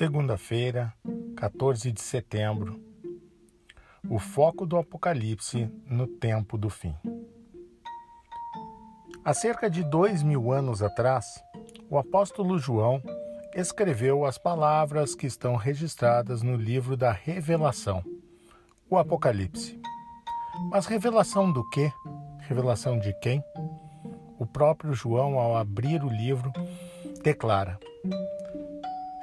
Segunda-feira, 14 de setembro. O foco do Apocalipse no tempo do fim. Há cerca de dois mil anos atrás, o apóstolo João escreveu as palavras que estão registradas no livro da Revelação, o Apocalipse. Mas revelação do quê? Revelação de quem? O próprio João, ao abrir o livro, declara: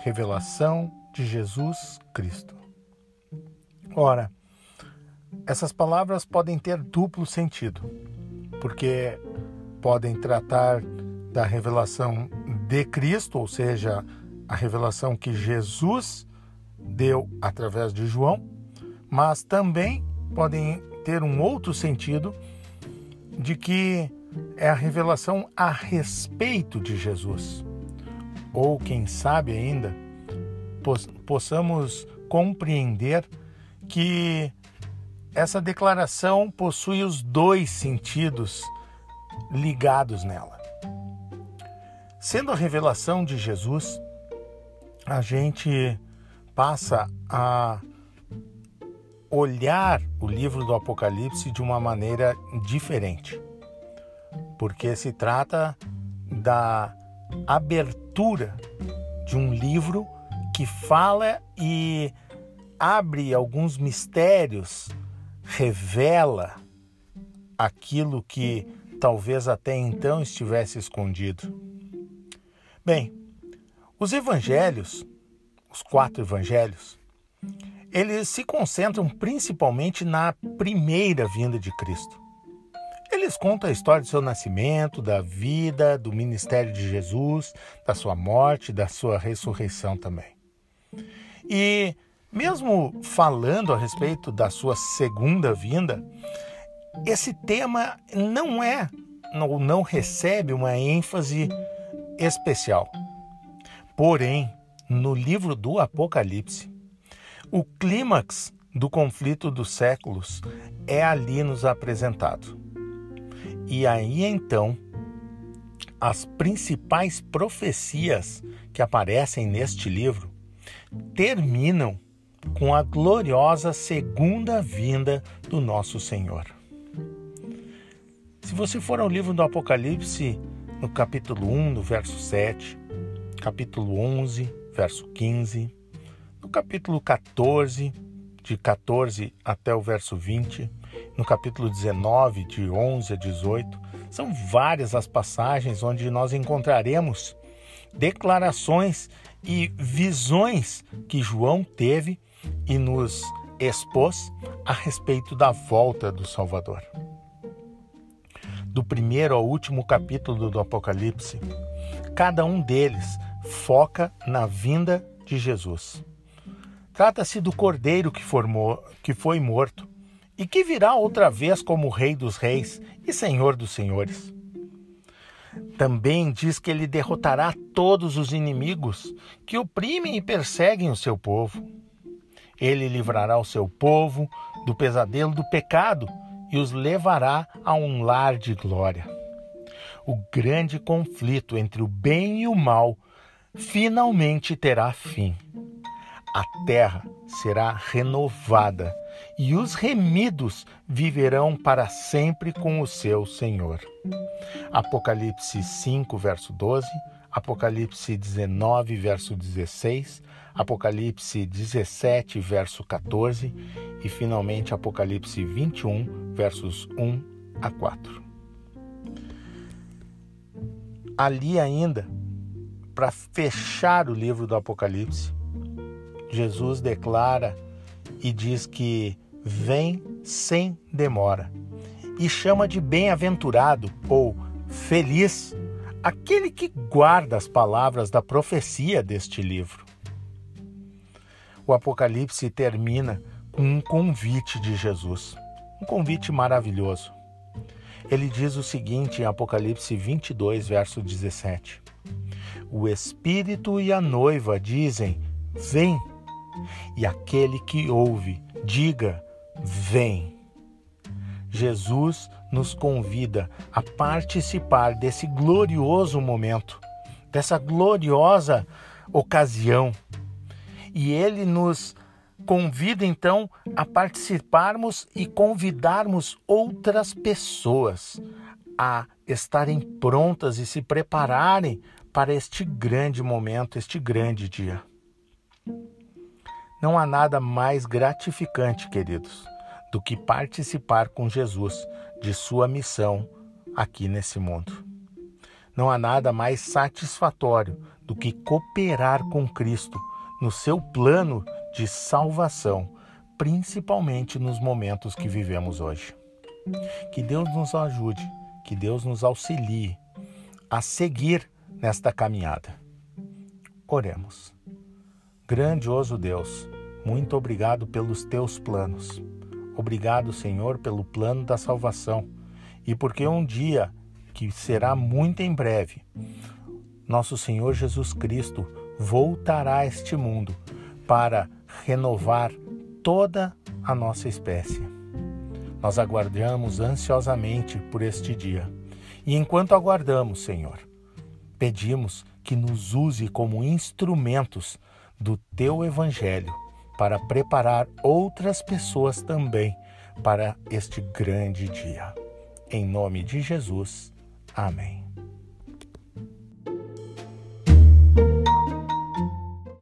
revelação de Jesus Cristo. Ora, essas palavras podem ter duplo sentido, porque podem tratar da revelação de Cristo, ou seja, a revelação que Jesus deu através de João, mas também podem ter um outro sentido de que é a revelação a respeito de Jesus ou quem sabe ainda, possamos compreender que essa declaração possui os dois sentidos ligados nela. Sendo a revelação de Jesus, a gente passa a olhar o livro do Apocalipse de uma maneira diferente, porque se trata da abertura de um livro que fala e abre alguns mistérios, revela aquilo que talvez até então estivesse escondido. Bem, os evangelhos, os quatro evangelhos, eles se concentram principalmente na primeira vinda de Cristo. Eles contam a história do seu nascimento, da vida, do ministério de Jesus, da sua morte, da sua ressurreição também. E mesmo falando a respeito da sua segunda vinda, esse tema não é ou não recebe uma ênfase especial. Porém, no livro do Apocalipse, o clímax do conflito dos séculos é ali nos apresentado. E aí então, as principais profecias que aparecem neste livro terminam com a gloriosa segunda vinda do nosso Senhor. Se você for ao livro do Apocalipse, no capítulo 1, do verso 7, capítulo 11, verso 15, no capítulo 14, de 14 até o verso 20, no capítulo 19, de 11 a 18. São várias as passagens onde nós encontraremos declarações e visões que João teve e nos expôs a respeito da volta do Salvador. Do primeiro ao último capítulo do Apocalipse, cada um deles foca na vinda de Jesus. Trata-se do cordeiro que, formou, que foi morto e que virá outra vez como Rei dos Reis e Senhor dos Senhores. Também diz que ele derrotará todos os inimigos que oprimem e perseguem o seu povo. Ele livrará o seu povo do pesadelo do pecado e os levará a um lar de glória. O grande conflito entre o bem e o mal finalmente terá fim. A terra será renovada e os remidos viverão para sempre com o seu Senhor. Apocalipse 5, verso 12, Apocalipse 19, verso 16, Apocalipse 17, verso 14 e finalmente Apocalipse 21, versos 1 a 4. Ali ainda, para fechar o livro do Apocalipse, Jesus declara e diz que vem sem demora e chama de bem-aventurado ou feliz aquele que guarda as palavras da profecia deste livro. O Apocalipse termina com um convite de Jesus, um convite maravilhoso. Ele diz o seguinte em Apocalipse 22, verso 17: O Espírito e a noiva dizem: Vem. E aquele que ouve, diga: Vem. Jesus nos convida a participar desse glorioso momento, dessa gloriosa ocasião. E ele nos convida então a participarmos e convidarmos outras pessoas a estarem prontas e se prepararem para este grande momento, este grande dia. Não há nada mais gratificante, queridos, do que participar com Jesus de sua missão aqui nesse mundo. Não há nada mais satisfatório do que cooperar com Cristo no seu plano de salvação, principalmente nos momentos que vivemos hoje. Que Deus nos ajude, que Deus nos auxilie a seguir nesta caminhada. Oremos. Grandioso Deus, muito obrigado pelos teus planos. Obrigado, Senhor, pelo plano da salvação e porque um dia, que será muito em breve, nosso Senhor Jesus Cristo voltará a este mundo para renovar toda a nossa espécie. Nós aguardamos ansiosamente por este dia. E enquanto aguardamos, Senhor, pedimos que nos use como instrumentos do teu evangelho para preparar outras pessoas também para este grande dia. Em nome de Jesus. Amém.